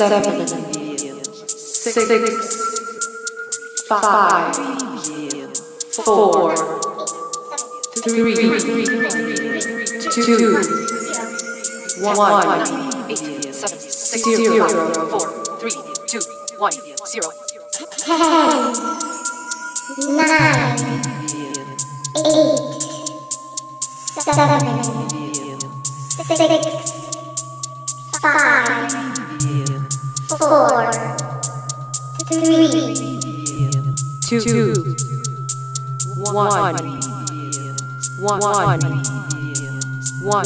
seven, six, five, four, three, two, one, zero, four, three, two, one.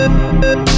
Thank